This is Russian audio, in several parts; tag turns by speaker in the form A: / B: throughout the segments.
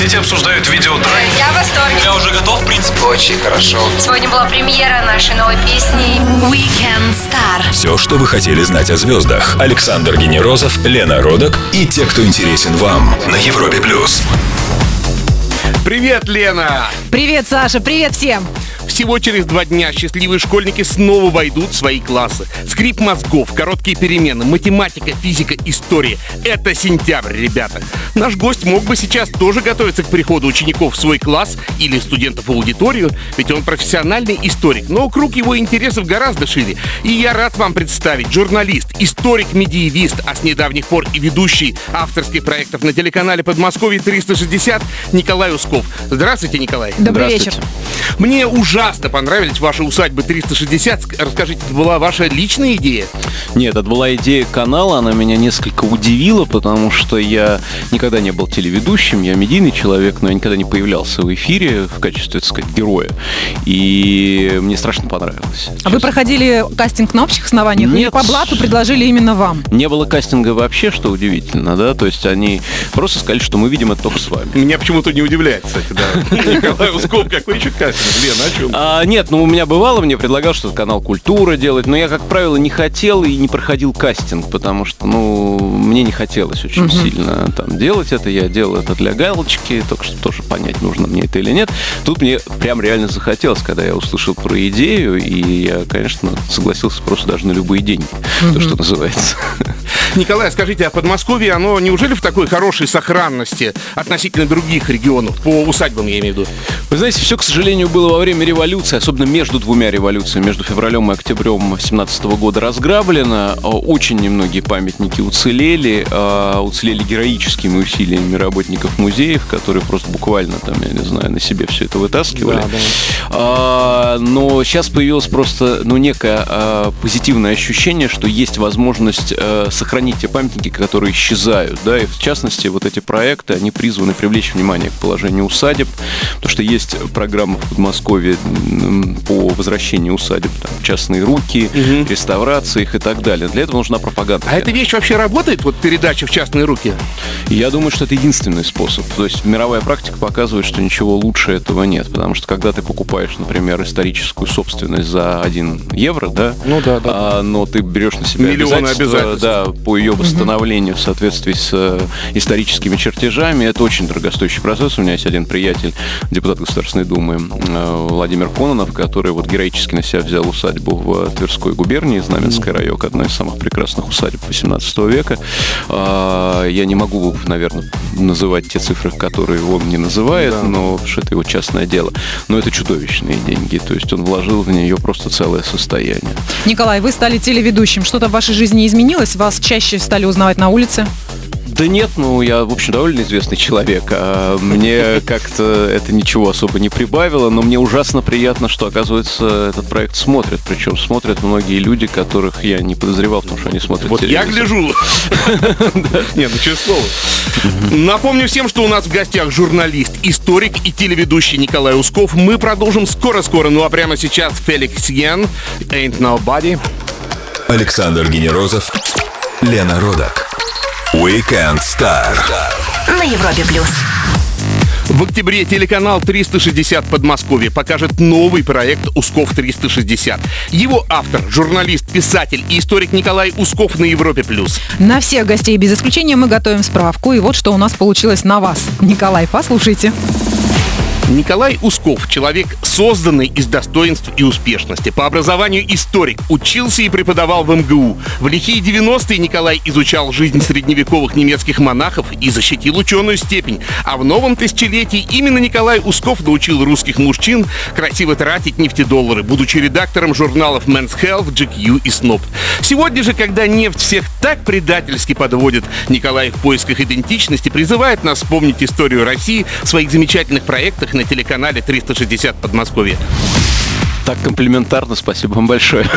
A: соцсети обсуждают видео драйв.
B: Я в восторге.
A: Я уже готов, в принципе.
C: Очень хорошо.
B: Сегодня была премьера нашей новой песни
D: Weekend Star.
E: Все, что вы хотели знать о звездах. Александр Генерозов, Лена Родок и те, кто интересен вам на Европе плюс.
F: Привет, Лена!
G: Привет, Саша, привет всем!
F: Всего через два дня счастливые школьники снова войдут в свои классы. Скрип мозгов, короткие перемены, математика, физика, история. Это сентябрь, ребята. Наш гость мог бы сейчас тоже готовиться к приходу учеников в свой класс или студентов в аудиторию, ведь он профессиональный историк, но круг его интересов гораздо шире. И я рад вам представить журналист, историк-медиевист, а с недавних пор и ведущий авторских проектов на телеканале Подмосковье 360 Николай Усков. Здравствуйте, Николай.
G: Добрый вечер.
F: Мне ужасно понравились ваши усадьбы 360. Расскажите, это была ваша личная идея?
H: Нет, это была идея канала, она меня несколько удивила, потому что я никогда не был телеведущим, я медийный человек, но я никогда не появлялся в эфире в качестве, так сказать, героя. И мне страшно понравилось.
G: А вы проходили кастинг на общих основаниях или
H: Нет.
G: по блату предложили именно вам?
H: Не было кастинга вообще, что удивительно, да, то есть они просто сказали, что мы видим это только с вами.
F: Меня почему-то не удивляет, кстати, да. Николай Усков, какой еще кастинг? Лена, о чем?
H: А, нет, ну у меня бывало, мне предлагал что-то канал Культура делать, но я, как правило, не хотел и не проходил кастинг, потому что, ну, мне не хотелось очень сильно там делать это. Я делал это для галочки, только что тоже понять, нужно мне это или нет. Тут мне прям реально захотелось, когда я услышал про идею, и я, конечно, согласился просто даже на любые деньги, то, что называется.
F: Николай, скажите, а Подмосковье, оно неужели в такой хорошей сохранности относительно других регионов? По усадьбам, я имею в виду.
H: Вы знаете, все, к сожалению, было во время революции, особенно между двумя революциями, между февралем и октябрем 17 года разграблено. А, Очень немногие памятники уцелели, а, уцелели героическими усилиями работников музеев, которые просто буквально там, я не знаю, на себе все это вытаскивали. А, Но сейчас появилось просто, ну, некое а, позитивное ощущение, что есть возможность сохранить те памятники, которые исчезают, да, и в частности вот эти проекты, они призваны привлечь внимание к положению усадеб, потому что есть программа в Подмосковье по возвращению усадеб, там, частные руки, реставрации их и так далее. Для этого нужна пропаганда.
F: А эта вещь вообще работает, вот передача в частные руки?
H: Я думаю, что это единственный способ. То есть мировая практика показывает, что ничего лучше этого нет. Потому что когда ты покупаешь, например, историческую собственность за 1 евро, да,
F: Ну да, да.
H: а, но ты берешь на себя
F: Миллионы
H: обязательства,
F: обязательств.
H: да, по ее восстановлению в соответствии с э, историческими чертежами, это очень дорогостоящий процесс. У меня есть один приятель, депутат Государственной Думы э, Владимир Кононов, который вот героически на себя взял усадьбу в Тверской губернии, Знаменский район, одна из самых прекрасных усадеб 18 века. А, Я не могу, наверное, называть те цифры, которые он не называет, но потому что это его частное дело. Но это чудовищные деньги. То есть он вложил в нее просто целое состояние.
G: Николай, вы стали телеведущим. Что-то в вашей жизни изменилось? Вас чаще стали узнавать на улице?
H: Да нет, ну я, в общем, довольно известный человек. А мне как-то это ничего особо не прибавило, но мне ужасно приятно, что, оказывается, этот проект смотрят. Причем смотрят многие люди, которых я не подозревал, потому что они смотрят
F: Вот я гляжу. Нет, ну честное слово. Напомню всем, что у нас в гостях журналист, историк и телеведущий Николай Усков. Мы продолжим скоро-скоро, ну а прямо сейчас Феликс Йен, Ain't Nobody.
E: Александр Генерозов, Лена Родок. Weekend Star.
D: На Европе плюс.
F: В октябре телеканал 360 Подмосковье покажет новый проект «Усков 360». Его автор, журналист, писатель и историк Николай Усков на Европе+. плюс.
G: На всех гостей без исключения мы готовим справку. И вот что у нас получилось на вас. Николай, послушайте.
F: Николай Усков – человек, созданный из достоинств и успешности. По образованию историк, учился и преподавал в МГУ. В лихие 90-е Николай изучал жизнь средневековых немецких монахов и защитил ученую степень. А в новом тысячелетии именно Николай Усков научил русских мужчин красиво тратить нефтедоллары, будучи редактором журналов Men's Health, GQ и Snob. Сегодня же, когда нефть всех так предательски подводит, Николай в поисках идентичности призывает нас вспомнить историю России в своих замечательных проектах на телеканале 360 Подмосковье.
H: Так комплиментарно, спасибо вам большое.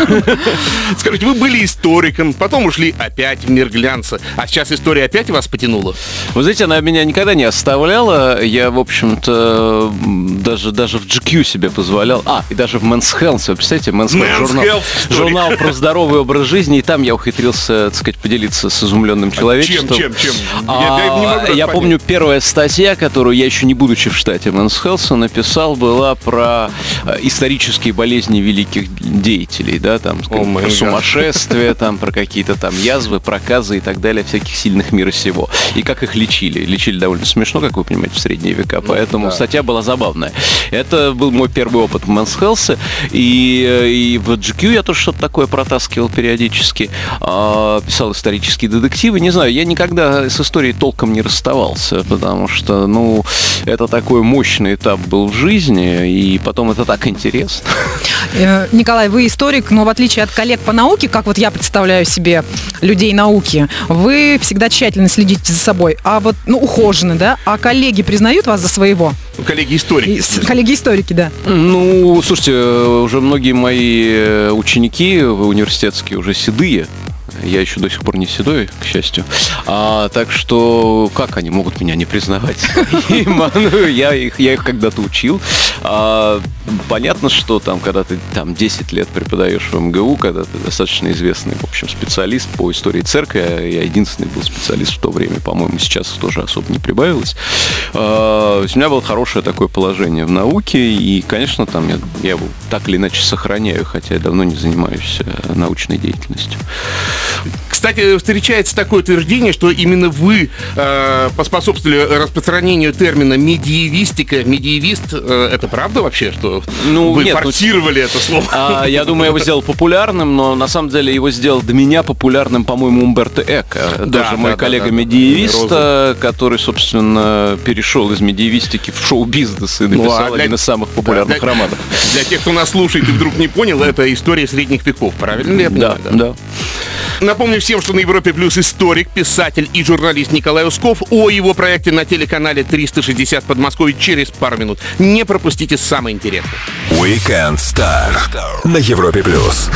F: Скажите, вы были историком, потом ушли опять в мир глянца, а сейчас история опять вас потянула?
H: Вы знаете, она меня никогда не оставляла. Я, в общем-то, даже, даже в GQ себе позволял. А, и даже в Men's Health, вы представляете, Men's Health,
F: Men's
H: журнал,
F: Health,
H: журнал про здоровый образ жизни, и там я ухитрился, так сказать, поделиться с изумленным человечеством.
F: А чем, чем?
H: А,
F: Я- я
H: я помню, первая статья, которую я еще не будучи в штате Men's Health написал, была про э, исторические болезни великих деятелей, да, там, про
F: гад.
H: сумасшествие, там, про какие-то там язвы, проказы и так далее, всяких сильных мира сего. И как их лечили. Лечили довольно смешно, как вы понимаете, в средние века, поэтому статья была забавная. Это был мой первый опыт в Men's Health, и, э, и в GQ я тоже что-то такое протаскивал периодически, А, писал исторические детективы. Не знаю, я никогда с историей толком не расставался, потому что, ну, это такой мощный этап был в жизни, и потом это так интересно.
G: Э, Николай, вы историк, но в отличие от коллег по науке, как вот я представляю себе людей науки, вы всегда тщательно следите за собой, а вот, ну, ухожены, да? А коллеги признают вас за своего?
F: Коллеги историки.
G: И с- Коллеги-историки, да.
H: Ну, слушайте, э, уже многие мои э, ученики университетские уже седые. Я еще до сих пор не седой, к счастью. А, так что как они могут меня не признавать? Ну, я их, я их когда-то учил. А, понятно, что там, когда ты там 10 лет преподаешь в МГУ, когда ты достаточно известный, в общем, специалист по истории церкви, а я единственный был специалист в то время, по-моему, сейчас тоже особо не прибавилось. А, у меня было хорошее такое положение в науке, и, конечно, там я, я его так или иначе сохраняю, хотя я давно не занимаюсь э, научной деятельностью.
F: Кстати, встречается такое утверждение, что именно вы э, поспособствовали распространению термина медиевистика. Медиевист, э, это правда вообще, что
H: Ну,
F: вы
H: нет, ну,
F: форсировали это слово?
H: А, я думаю, я его сделал популярным, но на самом деле его сделал до меня популярным, по-моему, Умберто Эко.
F: Да,
H: тоже мой
F: да, да,
H: коллега
F: да, да.
H: э, который, собственно, перешел из медиевистики в шоу-бизнес и написал
F: Ну, а для-
H: один из самых популярных
F: для-
H: романов.
F: Для тех, кто нас слушает и вдруг не понял, это история средних веков, правильно ли я
H: Да,
F: понимаю?
H: да.
F: Напомню всем, что на Европе Плюс историк, писатель и журналист Николай Усков о его проекте на телеканале 360 Подмосковье через пару минут. Не пропустите самое интересное.
E: Weekend Star на Европе плюс.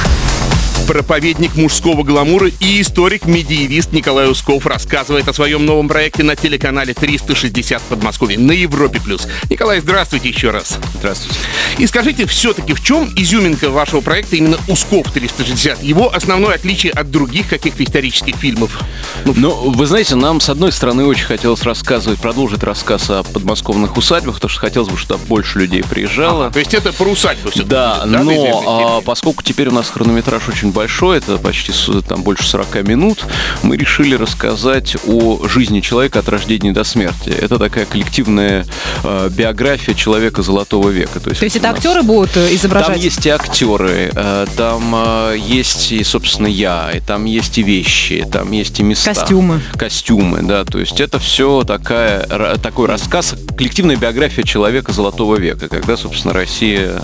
F: Проповедник мужского гламура и историк-медиевист Николай Усков рассказывает о своем новом проекте на телеканале 360 Подмосковье на Европе+. плюс. Николай, здравствуйте еще раз.
H: Здравствуйте.
F: И скажите, все-таки в чем изюминка вашего проекта именно Усков 360? Его основное отличие от других каких-то исторических фильмов? Ну,
H: Ну, вы знаете, нам, с одной стороны, очень хотелось рассказывать, продолжить рассказ о подмосковных усадьбах, потому что хотелось бы, чтобы больше людей приезжало.
F: то есть это про усадьбу все
H: Да, но а, поскольку теперь у нас хронометраж очень большой, это почти там больше 40 минут, мы решили рассказать о жизни человека от рождения до смерти. Это такая коллективная э, биография человека золотого века. То есть,
G: То есть это
H: нас-
G: актеры будут э, изображать?
H: Там есть и актеры, э, там э, есть и, собственно, я, и там есть и вещи, там есть и места.
G: Костюмы.
H: Костюмы, да. То есть это все такая, такой рассказ, коллективная биография человека Золотого века, когда, собственно, Россия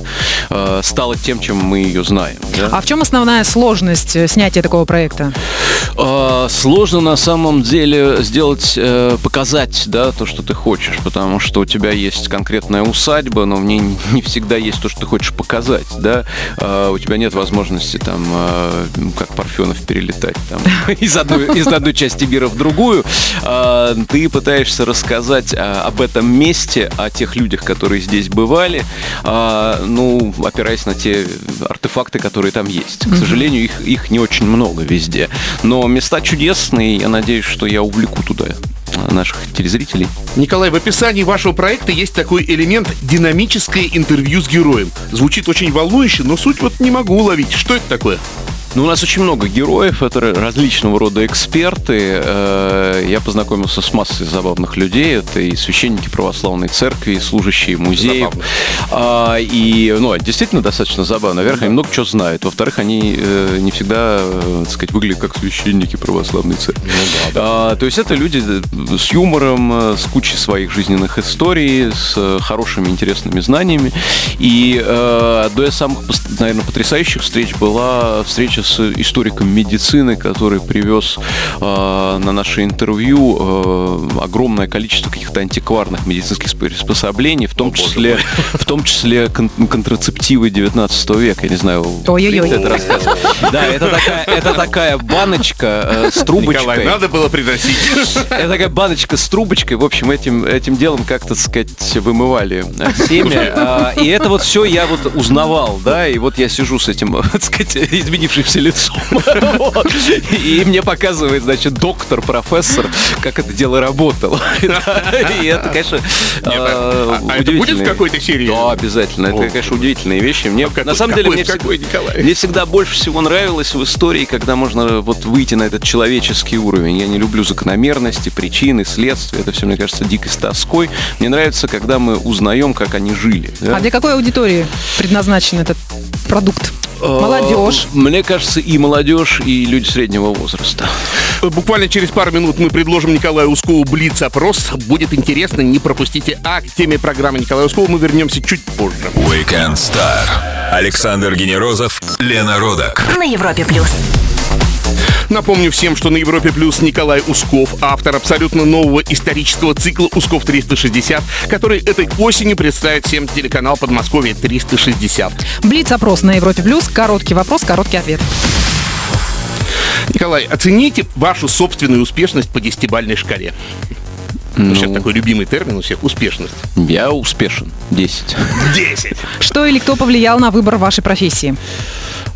H: э, стала тем, чем мы ее знаем. да.
G: А в чем основная сложность э, снятия такого проекта?
H: А, Сложно на самом деле сделать, э, показать, да, то, что ты хочешь, потому что у тебя есть конкретная усадьба, но в ней не всегда есть то, что ты хочешь показать, да. А, У тебя нет возможности там, э, ну, как Парфенов, перелетать там из одной, из одной части мира в другую. А, Ты пытаешься рассказать а, об этом месте, о тех людях, которые здесь бывали, а, ну, опираясь на те артефакты, которые там есть. К сожалению, их, их не очень много везде. Но места чудесные, я надеюсь, что я увлеку туда а, наших телезрителей.
F: Николай, в описании вашего проекта есть такой элемент динамическое интервью с героем. Звучит очень волнующе, но суть вот не могу уловить. Что это такое?
H: Ну, у нас очень много героев, это различного рода эксперты. Я познакомился с массой забавных людей. Это и священники православной церкви, и служащие музеев. А, И, ну, действительно достаточно забавно. Во-первых, они много чего знают. Во-вторых, они э, не всегда, э, так сказать, выглядят как священники православной церкви. А, То есть это люди э, с юмором, э, с кучей своих жизненных историй, с хорошими, интересными знаниями. И э, одной из самых, наверное, потрясающих встреч была встреча с историком медицины, который привез э, на наше интервью интервью э, огромное количество каких-то антикварных медицинских приспособлений, в том числе, в том числе кон- контрацептивы 19 века. Я не знаю,
G: Ой-ой-ой.
H: это? Да, это такая, это такая баночка э, с трубочкой.
F: Николай, надо было приносить.
H: Это такая баночка с трубочкой. В общем, этим, этим делом как-то, так сказать, вымывали э, семя. А, И это вот все я вот узнавал, да, и вот я сижу с этим, так сказать, изменившимся лицом. Вот. И мне показывает, значит, доктор, профессор, как это дело работало. И это, конечно,
F: а- а это будет в какой-то серии?
H: Да, обязательно. Это, конечно, удивительные вещи. Мне, на самом деле, мне всегда- мне больше всего нравилось в истории, когда можно вот выйти на этот человеческий уровень. Я не люблю закономерности, причины, следствия. Это все, мне кажется, дикой тоской. Мне нравится, когда мы узнаем, как они жили. да.
G: А для какой аудитории предназначен этот продукт? Молодежь.
H: Э, Мне кажется, и молодежь, и люди среднего возраста.
F: Буквально через пару минут мы предложим Николаю Ускову Блиц-опрос. Будет интересно, не пропустите. А к теме программы Николая Ускова мы вернемся чуть позже.
E: Weekend Star. Александр Генерозов, Лена Родак.
D: На Европе плюс.
F: Напомню всем, что на Европе Плюс Николай Усков, автор абсолютно нового исторического цикла «Усков 360», который этой осенью представит всем телеканал Подмосковье 360.
G: Блиц-опрос на Европе Плюс. Короткий вопрос, короткий ответ.
F: Николай, оцените вашу собственную успешность по десятибальной шкале. Ну, Сейчас такой любимый термин у всех – успешность.
H: Я успешен. 10.
F: 10.
G: Что или кто повлиял на выбор вашей профессии?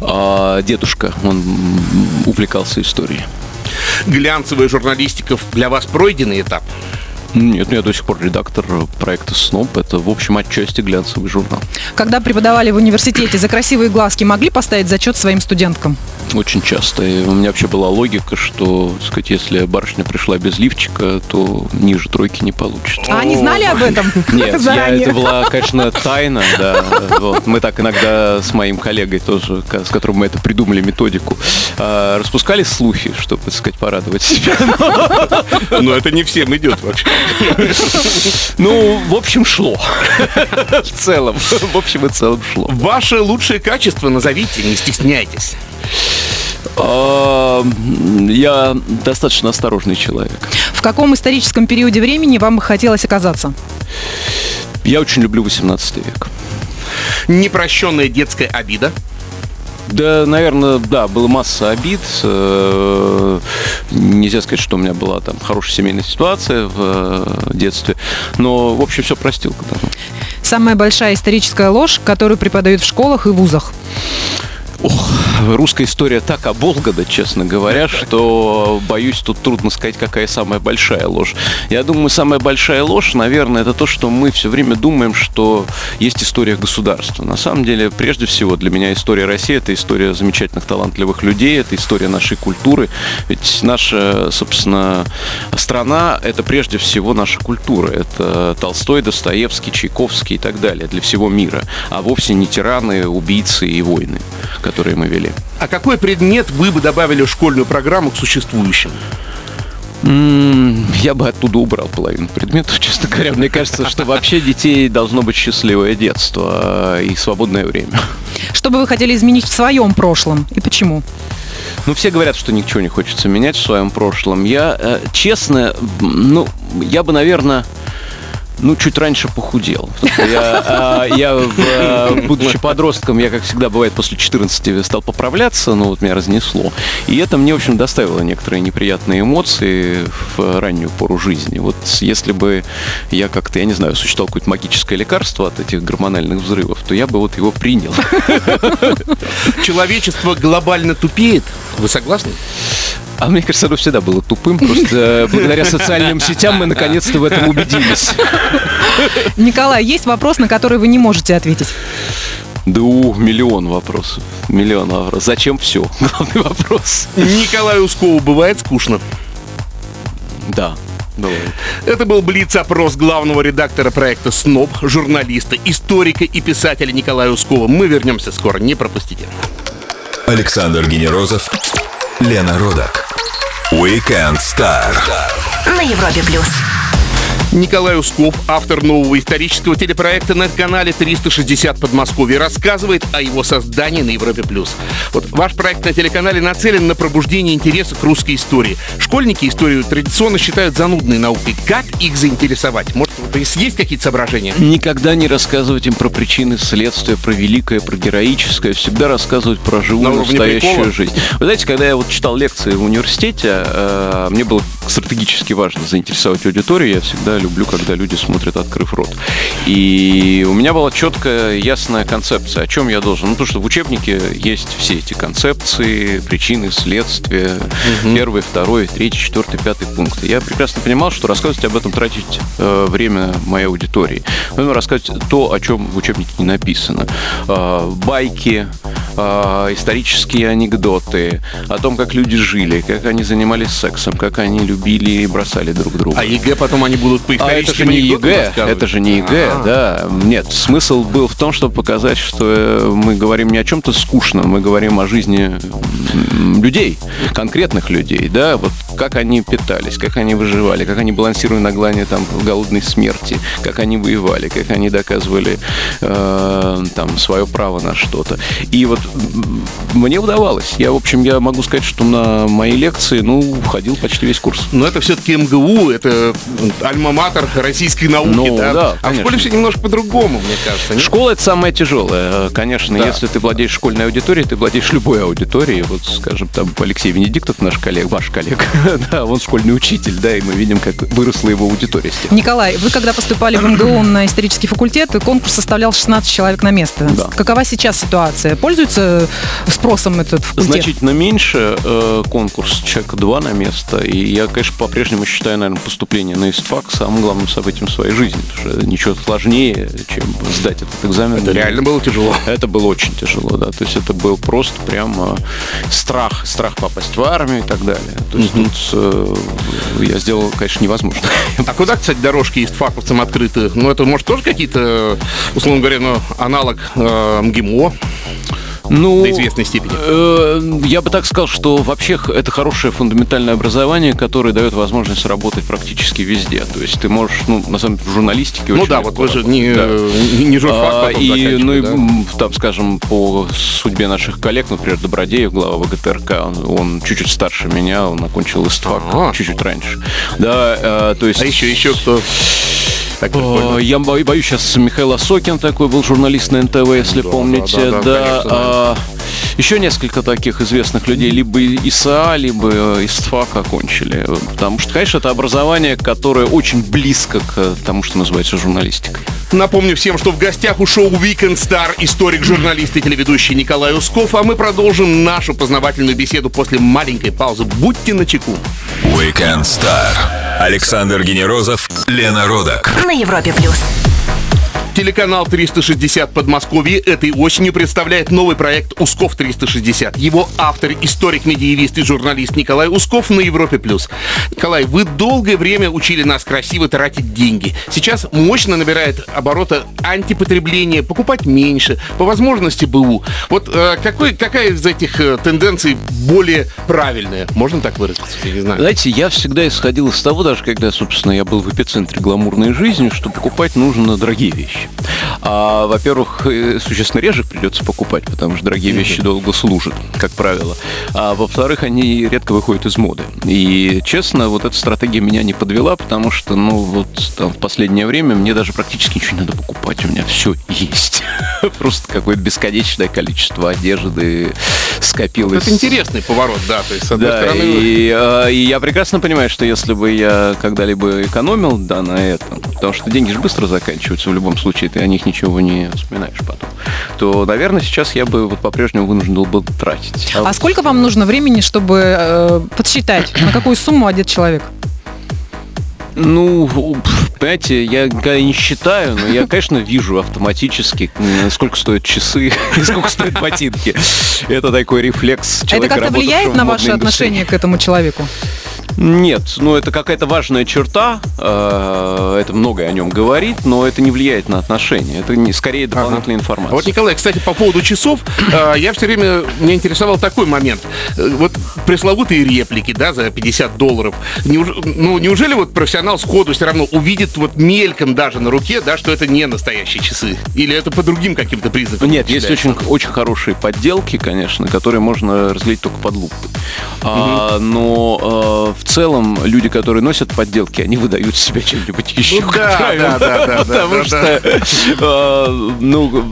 H: А дедушка, он увлекался историей.
F: Глянцевая журналистика для вас пройденный этап.
H: Нет, ну я до сих пор редактор проекта СНОП. Это, в общем, отчасти глянцевый журнал.
G: Когда преподавали в университете, за красивые глазки могли поставить зачет своим студенткам?
H: Очень часто. И у меня вообще была логика, что, так сказать, если барышня пришла без лифчика, то ниже тройки не получит.
G: А они знали об этом?
H: Нет, я, это была, конечно, тайна, да. Вот. Мы так иногда с моим коллегой тоже, с которым мы это придумали методику, а, распускали слухи, чтобы, так сказать, порадовать себя.
F: Но это не всем идет вообще.
H: Ну, в общем, шло. В целом. В общем и целом шло.
F: Ваше лучшее качество назовите, не стесняйтесь.
H: А, Я достаточно осторожный человек.
G: В каком историческом периоде времени вам бы хотелось оказаться?
H: Я очень люблю 18 век.
F: Непрощенная детская обида.
H: Да, наверное, да, было масса обид. Э, Нельзя сказать, что у меня была там хорошая семейная ситуация в э, детстве. Но, в общем, все простил.
G: Самая большая историческая ложь, которую преподают в школах и вузах.
H: Ох, русская история так оболгана, честно говоря, что боюсь, тут трудно сказать, какая самая большая ложь. Я думаю, самая большая ложь, наверное, это то, что мы все время думаем, что есть история государства. На самом деле, прежде всего, для меня история России это история замечательных, талантливых людей, это история нашей культуры. Ведь наша, собственно, страна это прежде всего наша культура. Это Толстой, Достоевский, Чайковский и так далее для всего мира, а вовсе не тираны, убийцы и войны которые мы вели.
F: А какой предмет вы бы добавили в школьную программу к существующим?
H: Я бы оттуда убрал половину предметов, честно говоря. Мне кажется, что вообще детей должно быть счастливое детство а, и свободное время.
G: Что бы вы хотели изменить в своем прошлом и почему?
H: Ну, все говорят, что ничего не хочется менять в своем прошлом. Я, э, честно, ну, я бы, наверное, ну, чуть раньше похудел. Я, а, я в, э, будучи подростком, я, как всегда бывает, после 14 стал поправляться, но вот меня разнесло. И это мне, в общем, доставило некоторые неприятные эмоции в раннюю пору жизни. Вот если бы я как-то, я не знаю, существовал какое-то магическое лекарство от этих гормональных взрывов, то я бы вот его принял.
F: Человечество глобально тупеет. Вы согласны?
H: А мне кажется, оно всегда было тупым, просто э, благодаря социальным сетям мы наконец-то в этом убедились.
G: Николай, есть вопрос, на который вы не можете ответить.
H: Да у, миллион вопросов. Миллион вопросов. Зачем все? Главный вопрос.
F: Николаю Ускову бывает скучно.
H: Да, бывает.
F: Это был Блиц-опрос главного редактора проекта «СНОП», журналиста, историка и писателя Николая Ускова. Мы вернемся скоро, не пропустите.
E: Александр Генерозов, Лена Родак. Weekend Star.
D: На Европе плюс.
F: Николай Усков, автор нового исторического телепроекта на канале 360 Подмосковье, рассказывает о его создании на Европе+. плюс. Вот ваш проект на телеканале нацелен на пробуждение интереса к русской истории. Школьники историю традиционно считают занудной наукой. Как их заинтересовать? Может, вот есть какие-то соображения?
H: Никогда не рассказывать им про причины следствия, про великое, про героическое. Всегда рассказывать про живую, настоящую
F: прикола?
H: жизнь. Вы знаете, когда я вот читал лекции в университете, э, мне было стратегически важно заинтересовать аудиторию. Я всегда люблю, когда люди смотрят, открыв рот. И у меня была четкая, ясная концепция, о чем я должен. Ну, потому что в учебнике есть все эти концепции, причины, следствия, первый, второй, третий, четвертый, пятый пункт. Я прекрасно понимал, что рассказывать об этом тратить э, время моей аудитории. Нужно рассказывать то, о чем в учебнике не написано. Э, байки, э, исторические анекдоты, о том, как люди жили, как они занимались сексом, как они любили и бросали друг друга.
F: А ЕГЭ потом они будут по
H: А это же не ЕГЭ, это же не ЕГЭ,
F: А.
H: да. Нет, смысл был в том, чтобы показать, что э, мы говорим не о чем-то скучном, мы говорим о жизни людей, конкретных людей, да, вот как они питались, как они выживали, как они балансировали на грани там голодной смерти, как они воевали, как они доказывали э, там свое право на что-то. И вот мне удавалось. Я, в общем, я могу сказать, что на мои лекции, ну, входил почти весь курс.
F: Но это все-таки МГУ, это альма-матер российской науки,
H: Ну,
F: да?
H: да,
F: а в школе все немножко по-другому, мне кажется. нет?
H: Школа это самое тяжелое. Конечно,
F: Да.
H: если ты владеешь школьной аудиторией, ты владеешь любой аудиторией. Вот, скажем, там Алексей Венедиктов, наш коллег, ваш коллега, да, он школьный учитель, да, и мы видим, как выросла его аудитория с тех пор.
G: Николай, вы когда поступали в МГУ на исторический факультет, конкурс составлял 16 человек на место.
H: Да.
G: Какова сейчас ситуация? Пользуется спросом этот факультет?
H: Значительно меньше э, конкурс, человека два на место. И я, конечно, по-прежнему считаю, наверное, поступление на ИСТФАК самым главным событием своей жизни. Потому что ничего сложнее, чем сдать этот экзамен.
F: Это реально было тяжело.
H: Это было очень тяжело, да. То есть это был просто прям страх, страх попасть в армию и так далее. То есть тут э, я сделал, конечно, невозможно.
F: А куда, кстати, дорожки есть факовцам открыты? Ну, это, может, тоже какие-то, условно говоря, ну, аналог э, МГИМО
H: Ну,
F: до известной степени?
H: э, я бы так сказал, что вообще это хорошее фундаментальное образование, которое дает возможность работать практически везде. То есть ты можешь, ну, на самом деле, в журналистике
F: Ну да, вот вы же не,
H: Да.
F: не, не журфак
H: А, и, ну, и,
F: да?
H: м, там, скажем, по судьбе наших коллег, например, Добродеев, глава ВГТРК, он, он чуть-чуть старше меня, он окончил ИСТФАК
F: Ага.
H: чуть-чуть раньше. Да, э, то есть...
F: А еще, еще кто? Так.
H: Э, Я бо- боюсь, сейчас Михаил Осокин такой был журналист на НТВ, если
F: Да,
H: помните.
F: да, да, да, конечно,
H: а, еще несколько таких известных людей, либо ИСА, либо э, ИСТФАК окончили. Потому что, конечно, это образование, которое очень близко к тому, что называется журналистикой.
F: Напомню всем, что в гостях у шоу Weekend Star историк, журналист и телеведущий Николай Усков, а мы продолжим нашу познавательную беседу после маленькой паузы. Будьте начеку.
E: Weekend Star. Александр Генерозов, Лена Родак.
D: На Европе плюс.
F: Телеканал 360 Подмосковье этой осенью представляет новый проект «Усков 360». Его автор, историк, медиевист и журналист Николай Усков на Европе+. плюс. Николай, вы долгое время учили нас красиво тратить деньги. Сейчас мощно набирает оборота антипотребление, покупать меньше, по возможности БУ. Вот э, какой, какая из этих э, тенденций более правильная? Можно так выразиться? Я не знаю.
H: Знаете, я всегда исходил из того, даже когда, собственно, я был в эпицентре гламурной жизни, что покупать нужно дорогие вещи. А, во-первых, э, существенно реже придется покупать, потому что дорогие вещи долго служат, как правило. А во-вторых, они редко выходят из моды. И, честно, вот эта стратегия меня не подвела, потому что, ну, вот там, в последнее время мне даже практически ничего не надо покупать, у меня все есть. Просто какое-то бесконечное количество одежды скопилось.
F: Это интересный поворот, да. То есть, с одной
H: Да,
F: стороны,
H: и, э, и я прекрасно понимаю, что если бы я когда-либо экономил, да, на этом, потому что деньги же быстро заканчиваются в любом случае, ты о них ничего не вспоминаешь потом, то, наверное, сейчас я бы вот по-прежнему вынужден был бы тратить.
G: А сколько вам нужно времени, чтобы э, подсчитать, на какую сумму одет человек?
H: Ну, понимаете, я не считаю, но я, конечно, вижу автоматически, сколько стоят часы и сколько стоят ботинки. Это такой рефлекс
G: Это
H: человека,
G: как-то влияет на
H: в
G: ваше
H: модной индустрии.
G: отношение к этому человеку?
H: Нет, ну это какая-то важная черта, э, это многое о нем говорит, но это не влияет на отношения, это не, скорее дополнительная информация.
F: А вот, Николай, кстати, по поводу часов, э, я все время, меня интересовал такой момент. Э, Вот пресловутые реплики, да, за 50 долларов. Неуж- ну, неужели вот профессионал сходу все равно увидит вот мельком даже на руке, да, что это не настоящие часы? Или это по другим каким-то признакам?
H: Нет, есть очень, очень хорошие подделки, конечно, которые можно разглядеть только под лупой. А, но в целом люди, которые носят подделки, они выдают себя чем-нибудь еще.
F: Ну да,
H: правило.
F: да, да, да,
H: Потому
F: да,
H: что, э, ну,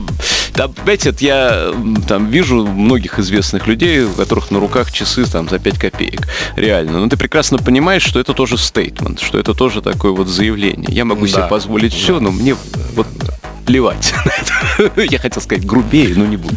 H: там, понимаете, я там вижу многих известных людей, у которых на руках часы там за 5 копеек. Реально. Но ты прекрасно понимаешь, что это тоже стейтмент, что это тоже такое вот заявление. Я могу себе
F: Да.
H: позволить все, но мне вот плевать. Я хотел сказать грубее, но не буду.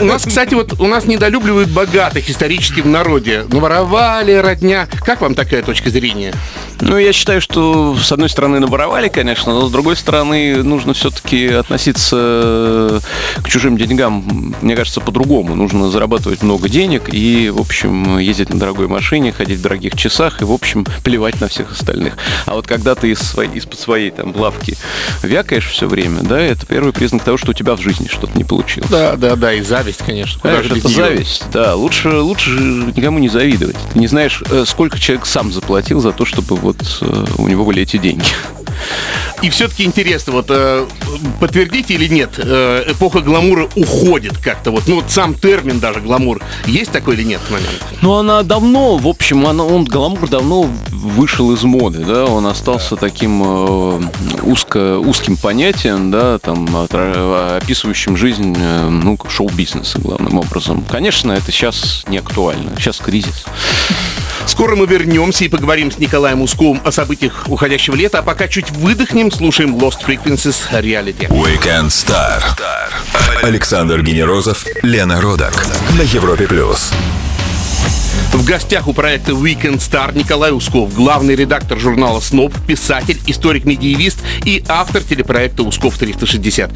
F: У нас, кстати, вот у нас недолюбливают богатых исторически в народе. Наворовали, родня. Как вам такая точка зрения?
H: Ну, я считаю, что с одной стороны наворовали, конечно, но с другой стороны нужно все-таки относиться к чужим деньгам, мне кажется, по-другому. Нужно зарабатывать много денег и, в общем, ездить на дорогой машине, ходить в дорогих часах и, в общем, плевать на всех остальных. А вот когда ты из своей, из-под своей там лавки вякаешь все время, да, это первый признак того, что у тебя в жизни что-то не получилось.
F: Да, да, да, и зависть, конечно. Куда
H: Знаешь, это зависть, да. Лучше, лучше никому не завидовать. Ты не знаешь, э, сколько человек сам заплатил за то, чтобы вот э, у него были эти деньги.
F: И все-таки интересно, вот э, подтвердите или нет, э, эпоха гламура уходит как-то. Вот, ну вот сам термин даже гламур. Есть такой или нет момент?
H: Ну, она давно, в общем, она, он, гламур давно вышел из моды, да, он остался таким э, узко, узким понятием, да, там, отра- описывающим жизнь, э, ну, шоу-бизнеса главным образом. Конечно, это сейчас не актуально, сейчас кризис.
F: Скоро мы вернемся и поговорим с Николаем Усковым о событиях уходящего лета, а пока чуть выдохнем, слушаем Lost Frequencies Reality.
E: Weekend Star. Александр Генерозов, Лена Родак на Европе плюс.
F: В гостях у проекта Weekend Star Николай Усков, главный редактор журнала СНОП, писатель, историк-медиевист и автор телепроекта Усков 360.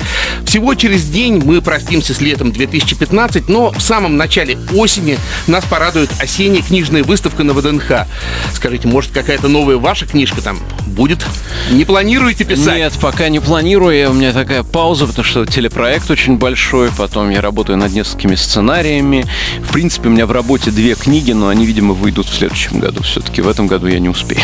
F: Всего через день мы простимся с летом 2015, но в самом начале осени нас порадует осенняя книжная выставка на ВДНХ. Скажите, может какая-то новая ваша книжка там будет? Не планируете писать?
H: Нет, пока не планирую. У меня такая пауза, потому что телепроект очень большой. Потом я работаю над несколькими сценариями. В принципе, у меня в работе две книги, но они, видимо, выйдут в следующем году. Все-таки в этом году я не успею.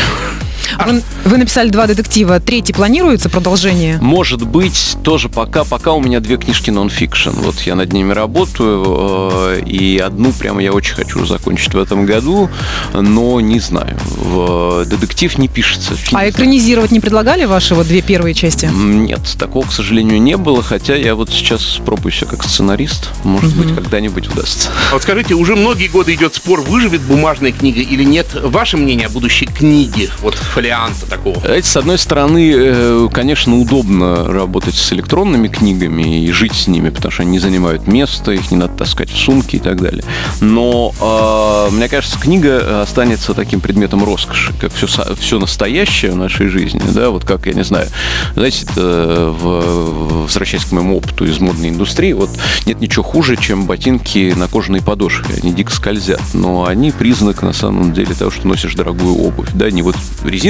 G: Вы, вы написали два детектива. Третий планируется продолжение?
H: Может быть, тоже пока, пока у меня две книжки нон-фикшн. Вот я над ними работаю, э, и одну прямо я очень хочу закончить в этом году, но не знаю. В детектив не пишется. Фиг
G: А
H: не
G: экранизировать не предлагали ваши вот две первые части?
H: Нет, такого, к сожалению, не было, хотя я вот сейчас пробую себя как сценарист. Может быть, когда-нибудь удастся.
F: А Вот скажите, уже многие годы идет спор, выживет бумажная книга или нет. Ваше мнение о будущей книге, вот фолианта такого?
H: Знаете, с одной стороны, э, конечно, удобно работать с электронными книгами и жить с ними, потому что они не занимают места, их не надо таскать в сумки и так далее. Но, э, мне кажется, книга останется таким предметом роскоши, как все, все настоящее в нашей жизни, да, вот как, я не знаю, знаете, э, в- возвращаясь к моему опыту из модной индустрии, вот нет ничего хуже, чем ботинки на кожаной подошве, они дико скользят, но они признак, на самом деле, того, что носишь дорогую обувь, да, не вот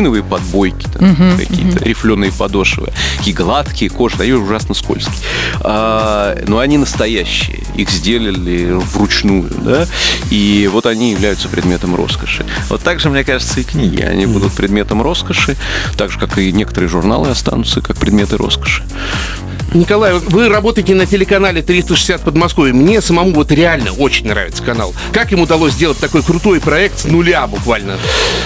H: резиновые подбойки, там, какие-то рифленые подошвы, такие гладкие, кожаные, они ужасно скользкие. А, но они настоящие, их сделали вручную, да, и вот они являются предметом роскоши. Вот так же, мне кажется, и книги, они будут предметом роскоши, так же, как и некоторые журналы останутся как предметы роскоши.
F: Николай, вы работаете на телеканале 360 Подмосковье. Мне самому вот реально очень нравится канал. Как им удалось сделать такой крутой проект с нуля буквально?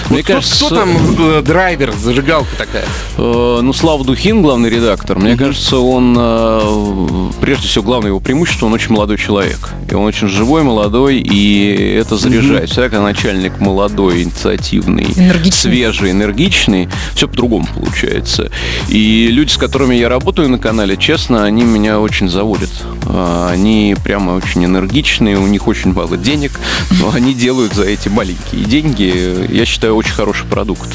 H: Мне
F: Вот кто,
H: кажется-
F: кто там э, драйвер, зажигалка такая?
H: Э, Ну, Слава Духин, главный редактор, мне кажется, он, э, прежде всего, главное его преимущество, он очень молодой человек. И он очень живой, молодой, и это заряжает. Всегда, когда начальник молодой, инициативный,
G: Энергичный.
H: свежий, энергичный, все по-другому получается. И люди, с которыми я работаю на канале, честно честно, они меня очень заводят. А, Они прямо очень энергичные, у них очень мало денег, но они делают за эти маленькие деньги, я считаю, очень хороший продукт.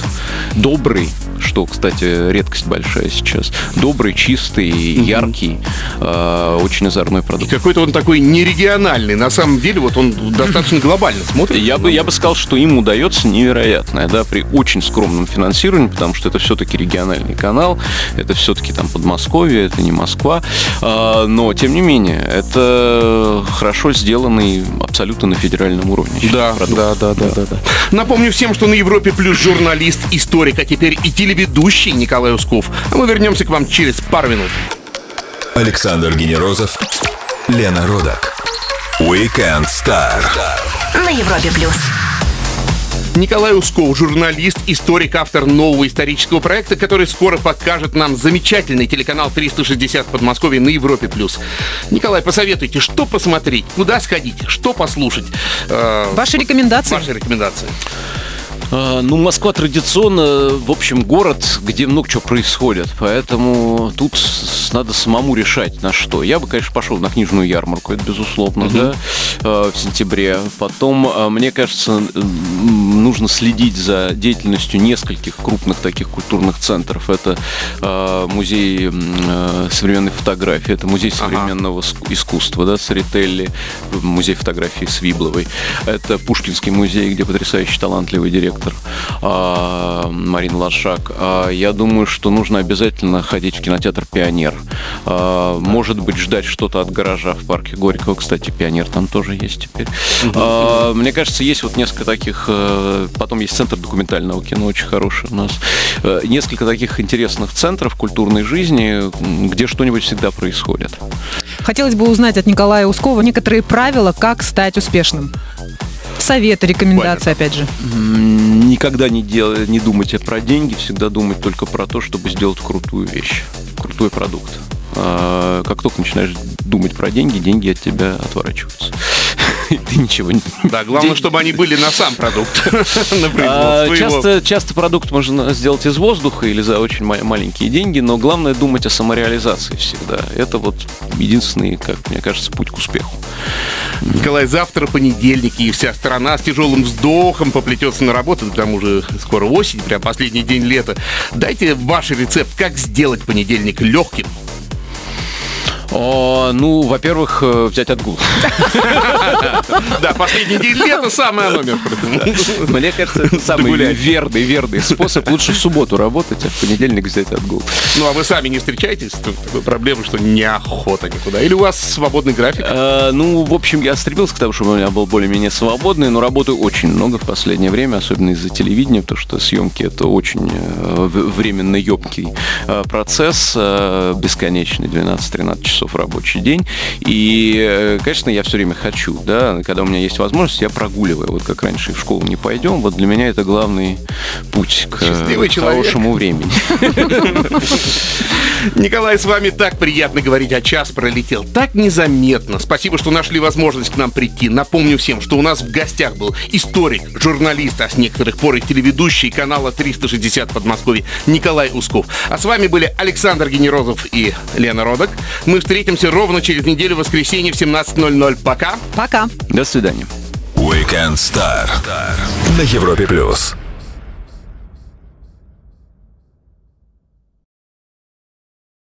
H: Добрый, что, кстати, редкость большая сейчас. Добрый, чистый, яркий, а, очень озорной
F: И
H: продукт.
F: какой-то он такой нерегиональный. На самом деле, вот он достаточно глобально смотрит.
H: Я бы, я бы сказал, что им удается невероятное, да, при очень скромном финансировании, потому что это все-таки региональный канал, это все-таки там Подмосковье, это не Москва, А, но тем не менее, это хорошо сделанный абсолютно на федеральном уровне.
F: Да,
H: продукт.
F: да, да, да, да, да. Напомню всем, что на Европе плюс журналист, историк, а теперь и телеведущий Николай Усков. А мы вернемся к вам через пару минут.
E: Александр Генерозов, Лена Родак. Weekend Star.
D: На Европе плюс.
F: Николай Усков, журналист, историк, автор нового исторического проекта, который скоро покажет нам замечательный телеканал 360 в Подмосковье на Европе+. плюс. Николай, посоветуйте, что посмотреть, куда сходить, что послушать. Э,
G: Ваши рекомендации?
F: Ваши рекомендации.
H: А, Ну, Москва традиционно, в общем, город, где много чего происходит. Поэтому тут надо самому решать, на что. Я бы, конечно, пошел на книжную ярмарку, это безусловно, да, э, в сентябре. Потом, э, мне кажется, нужно следить за деятельностью нескольких крупных таких культурных центров. Это музей современной фотографии, это музей современного ск- искусства, да, Сарителли, музей фотографии Свибловой. Это Пушкинский музей, где потрясающий талантливый директор а, Марина Лошак. А, Я думаю, что нужно обязательно ходить в кинотеатр «Пионер». А, Может быть, ждать что-то от гаража в парке Горького. Кстати, «Пионер» там тоже есть теперь. Мне кажется, есть вот несколько таких... э, Потом есть центр документального кино, очень хороший у нас. Э, Несколько таких интересных центров культурной жизни, где что-нибудь всегда происходит.
G: Хотелось бы узнать от Николая Ускова некоторые правила, как стать успешным. Советы, рекомендации, опять же.
H: Никогда не, дел... не думайте про деньги, всегда думать только про то, чтобы сделать крутую вещь, крутой продукт. А, Как только начинаешь думать про деньги, деньги от тебя отворачиваются. Ты ничего не...
F: Да, главное, чтобы они были на сам продукт,
H: А. Часто, часто продукт можно сделать из воздуха или за очень ма- маленькие деньги, но главное думать о самореализации всегда. Это вот единственный, как мне кажется, путь к успеху.
F: Николай, завтра понедельник, и вся страна с тяжелым вздохом поплетется на работу, к тому же скоро осень, прям последний день лета. Дайте ваш рецепт, как сделать понедельник легким.
H: О, ну, во-первых, э, взять отгул.
F: Да, последний день лета оно, между прочим.
H: Мне кажется, это самый верный, верный способ. Лучше в субботу работать, а в понедельник взять отгул.
F: Ну, а вы сами не встречаетесь с такой проблемой, что неохота никуда? Или у вас свободный график?
H: Э, ну, в общем, я стремился к тому, чтобы у меня был более-менее свободный, но работаю очень много в последнее время, особенно из-за телевидения, потому что съемки это очень э, временно емкий э, процесс, бесконечный, 12-13 часов рабочий день. И, э, конечно, я все время хочу, да, когда у меня есть возможность, я прогуливаю. Вот как раньше в школу не пойдем, вот для меня это главный путь к,
F: Счастливый
H: к
F: человек.
H: хорошему времени.
F: Николай, с вами так приятно говорить, а час пролетел так незаметно. Спасибо, что нашли возможность к нам прийти. Напомню всем, что у нас в гостях был историк, журналист, а с некоторых пор и телеведущий канала 360 Подмосковье Николай Усков. А с вами были Александр Генерозов и Лена Родок. Мы встретимся ровно через неделю в воскресенье в 17.00. Пока.
G: Пока.
H: До свидания.
E: Weekend Star на Европе плюс.